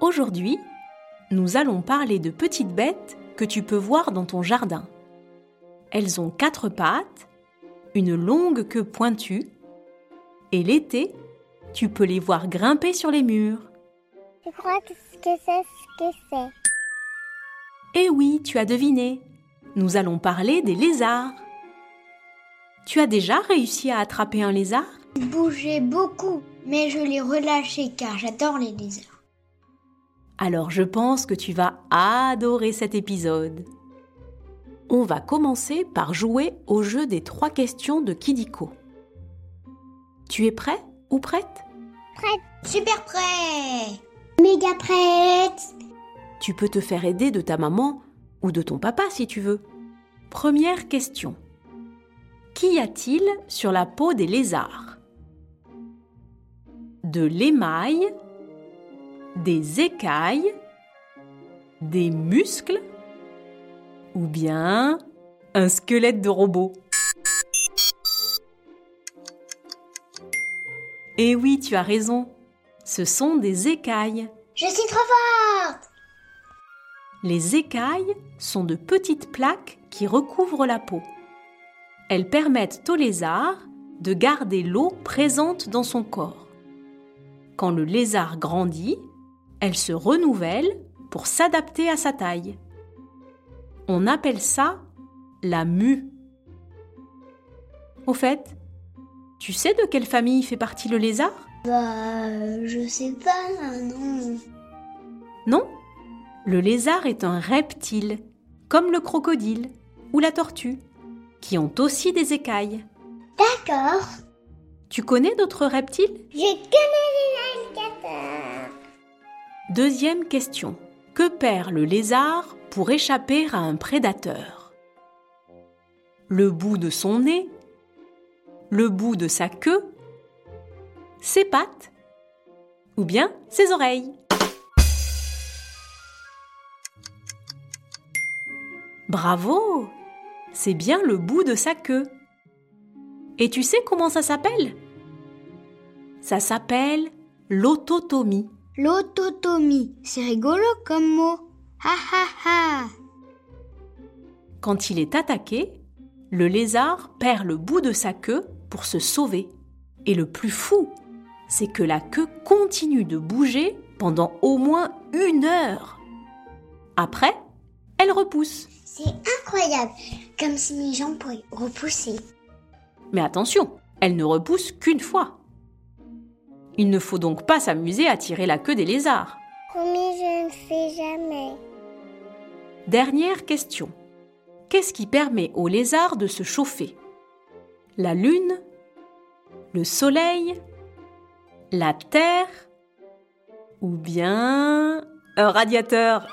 Aujourd'hui, nous allons parler de petites bêtes que tu peux voir dans ton jardin. Elles ont quatre pattes, une longue queue pointue, et l'été, tu peux les voir grimper sur les murs. Je crois que c'est ce que c'est. Eh oui, tu as deviné. Nous allons parler des lézards. Tu as déjà réussi à attraper un lézard? Il bougeait beaucoup, mais je l'ai relâché car j'adore les lézards. Alors je pense que tu vas adorer cet épisode. On va commencer par jouer au jeu des trois questions de Kidiko. Tu es prêt ou prête? Prête Super prêt Méga prête Tu peux te faire aider de ta maman ou de ton papa si tu veux. Première question. Qu'y a-t-il sur la peau des lézards? De l'émail, des écailles, des muscles ou bien un squelette de robot Eh oui, tu as raison. Ce sont des écailles. Je suis trop forte Les écailles sont de petites plaques qui recouvrent la peau. Elles permettent au lézard de garder l'eau présente dans son corps. Quand le lézard grandit, elle se renouvelle pour s'adapter à sa taille. On appelle ça la mue. Au fait, tu sais de quelle famille fait partie le lézard? Bah, je sais pas, non. Non? Le lézard est un reptile, comme le crocodile ou la tortue, qui ont aussi des écailles. D'accord. Tu connais d'autres reptiles? Je connais les alligators. Deuxième question. Que perd le lézard pour échapper à un prédateur? Le bout de son nez Le bout de sa queue Ses pattes Ou bien ses oreilles? Bravo C'est bien le bout de sa queue. Et tu sais comment ça s'appelle? Ça s'appelle l'autotomie. L'autotomie, c'est rigolo comme mot. Ha ha ha Quand il est attaqué, le lézard perd le bout de sa queue pour se sauver. Et le plus fou, c'est que la queue continue de bouger pendant au moins une heure. Après, elle repousse. C'est incroyable, comme si mes jambes pourraient repousser. Mais attention, elle ne repousse qu'une fois. Il ne faut donc pas s'amuser à tirer la queue des lézards. Promis, je ne fais jamais. Dernière question. Qu'est-ce qui permet aux lézards de se chauffer? La lune? Le soleil? La terre? Ou bien un radiateur?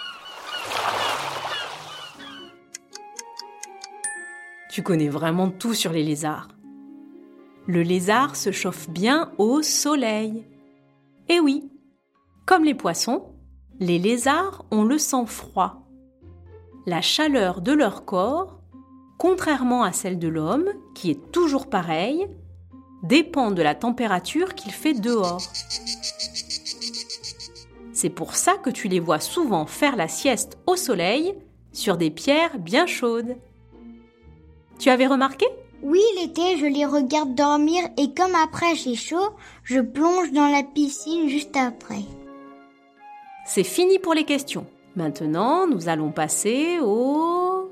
Tu connais vraiment tout sur les lézards. Le lézard se chauffe bien au soleil. Et oui, comme les poissons, les lézards ont le sang froid. La chaleur de leur corps, contrairement à celle de l'homme, qui est toujours pareille, dépend de la température qu'il fait dehors. C'est pour ça que tu les vois souvent faire la sieste au soleil sur des pierres bien chaudes. Tu avais remarqué? Oui, l'été, je les regarde dormir et comme après j'ai chaud, je plonge dans la piscine juste après. C'est fini pour les questions. Maintenant, nous allons passer au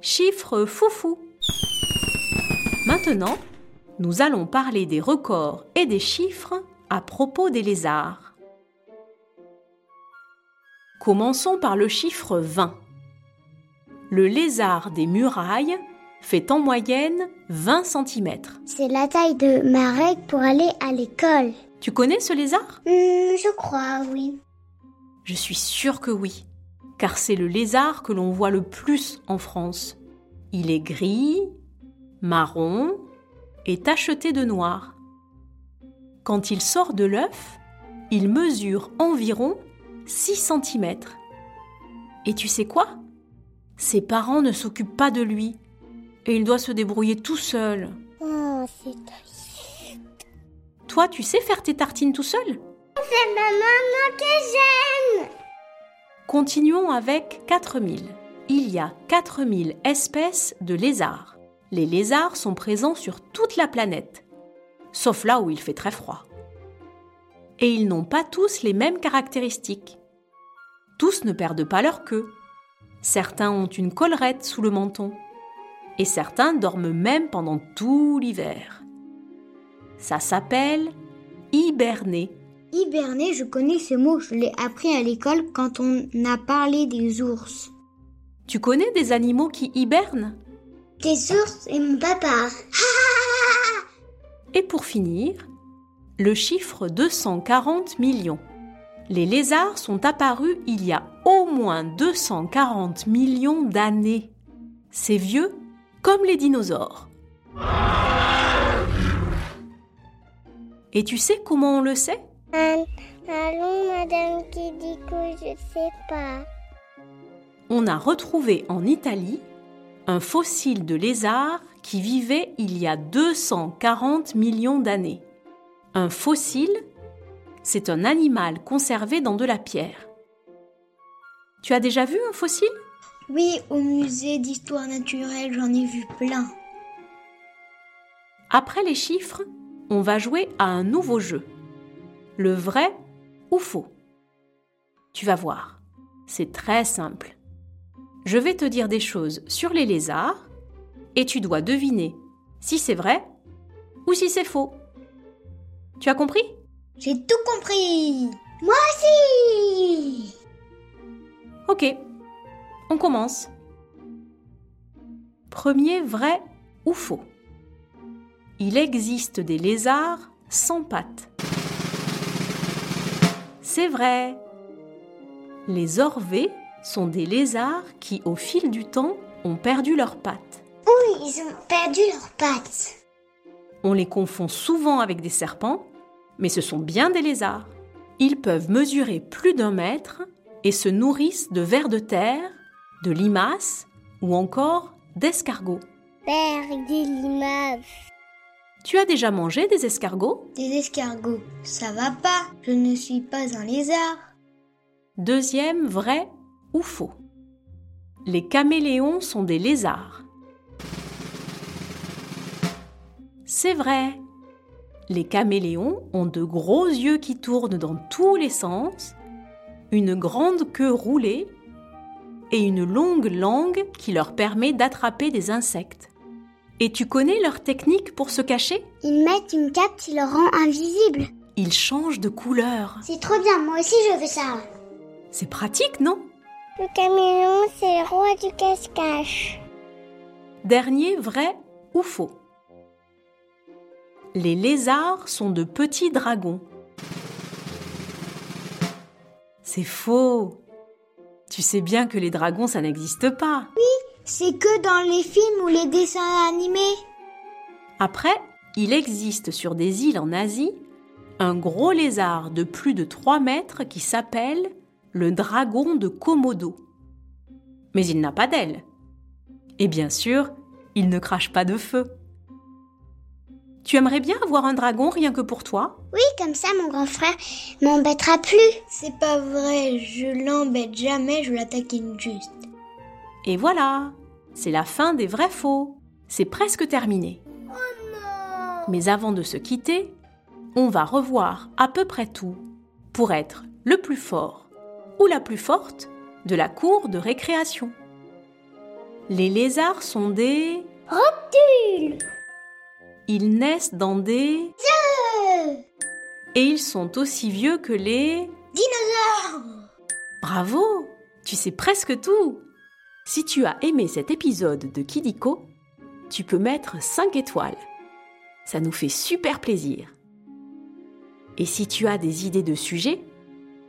chiffre foufou. Maintenant, nous allons parler des records et des chiffres à propos des lézards. Commençons par le chiffre 20. Le lézard des murailles fait en moyenne 20 cm. C'est la taille de ma règle pour aller à l'école. Tu connais ce lézard? Hmm, je crois, oui. Je suis sûre que oui, car c'est le lézard que l'on voit le plus en France. Il est gris, marron et tacheté de noir. Quand il sort de l'œuf, il mesure environ 6 cm. Et tu sais quoi? Ses parents ne s'occupent pas de lui et il doit se débrouiller tout seul. Oh, c'est. Toi, tu sais faire tes tartines tout seul? C'est ma maman que j'aime. Continuons avec 4000. Il y a 4000 espèces de lézards. Les lézards sont présents sur toute la planète, sauf là où il fait très froid. Et ils n'ont pas tous les mêmes caractéristiques. Tous ne perdent pas leur queue. Certains ont une collerette sous le menton. Et certains dorment même pendant tout l'hiver. Ça s'appelle hiberner. Hiberner, je connais ce mot, je l'ai appris à l'école quand on a parlé des ours. Tu connais des animaux qui hibernent? Des ours et mon papa. Et pour finir, le chiffre 240 millions. Les lézards sont apparus il y a au moins 240 millions d'années. C'est vieux comme les dinosaures. Et tu sais comment on le sait? Allons, Madame Kidiko, je sais pas. On a retrouvé en Italie un fossile de lézard qui vivait il y a 240 millions d'années. Un fossile, c'est un animal conservé dans de la pierre. Tu as déjà vu un fossile? Oui, au musée d'histoire naturelle, j'en ai vu plein. Après les chiffres, on va jouer à un nouveau jeu. Le vrai ou faux Tu vas voir, c'est très simple. Je vais te dire des choses sur les lézards et tu dois deviner si c'est vrai ou si c'est faux. Tu as compris? J'ai tout compris. Moi aussi. Ok, on commence. Premier vrai ou faux Il existe des lézards sans pattes. C'est vrai. Les orvées sont des lézards qui, au fil du temps, ont perdu leurs pattes. Oui, ils ont perdu leurs pattes. On les confond souvent avec des serpents, mais ce sont bien des lézards. Ils peuvent mesurer plus d'un mètre et se nourrissent de vers de terre, de limaces ou encore d'escargots. Père des limaces. Tu as déjà mangé des escargots? Des escargots, ça va pas. Je ne suis pas un lézard. Deuxième vrai ou faux Les caméléons sont des lézards. C'est vrai. Les caméléons ont de gros yeux qui tournent dans tous les sens, une grande queue roulée et une longue langue qui leur permet d'attraper des insectes. Et tu connais leur technique pour se cacher? Ils mettent une cape qui le rend invisible. Ils changent de couleur. C'est trop bien, moi aussi je veux ça. C'est pratique, non? Le caméléon, c'est le roi du cache-cache. Dernier vrai ou faux? Les lézards sont de petits dragons. C'est faux. Tu sais bien que les dragons, ça n'existe pas. C'est que dans les films ou les dessins animés. Après, il existe sur des îles en Asie un gros lézard de plus de 3 mètres qui s'appelle le dragon de Komodo. Mais il n'a pas d'ailes. Et bien sûr, il ne crache pas de feu. Tu aimerais bien avoir un dragon rien que pour toi? Oui, comme ça mon grand frère m'embêtera plus. C'est pas vrai, je l'embête jamais, je l'attaquine juste. Et voilà, c'est la fin des vrais faux. C'est presque terminé. Mais avant de se quitter, on va revoir à peu près tout pour être le plus fort ou la plus forte de la cour de récréation. Les lézards sont des... Reptile Ils naissent dans des... Et ils sont aussi vieux que les... Dinosaure Bravo Tu sais presque tout Si tu as aimé cet épisode de Kidiko, tu peux mettre 5 étoiles. Ça nous fait super plaisir. Et si tu as des idées de sujets,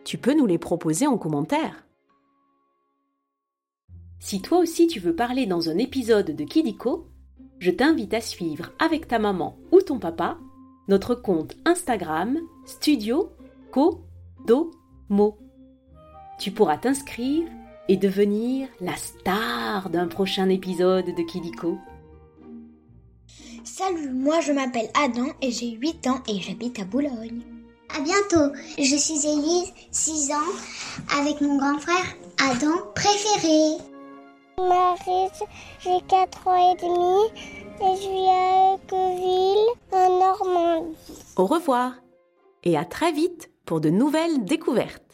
tu peux nous les proposer en commentaire. Si toi aussi tu veux parler dans un épisode de Kidiko, je t'invite à suivre avec ta maman ou ton papa notre compte Instagram Studio Co Do Mo. Tu pourras t'inscrire et devenir la star d'un prochain épisode de Kidiko. Salut, moi je m'appelle Adam et j'ai 8 ans et j'habite à Boulogne. À bientôt, je suis Élise, 6 ans, avec mon grand frère Adam préféré. Marie, j'ai 4 ans et demi et je vis à Equeville, en Normandie. Au revoir et à très vite pour de nouvelles découvertes.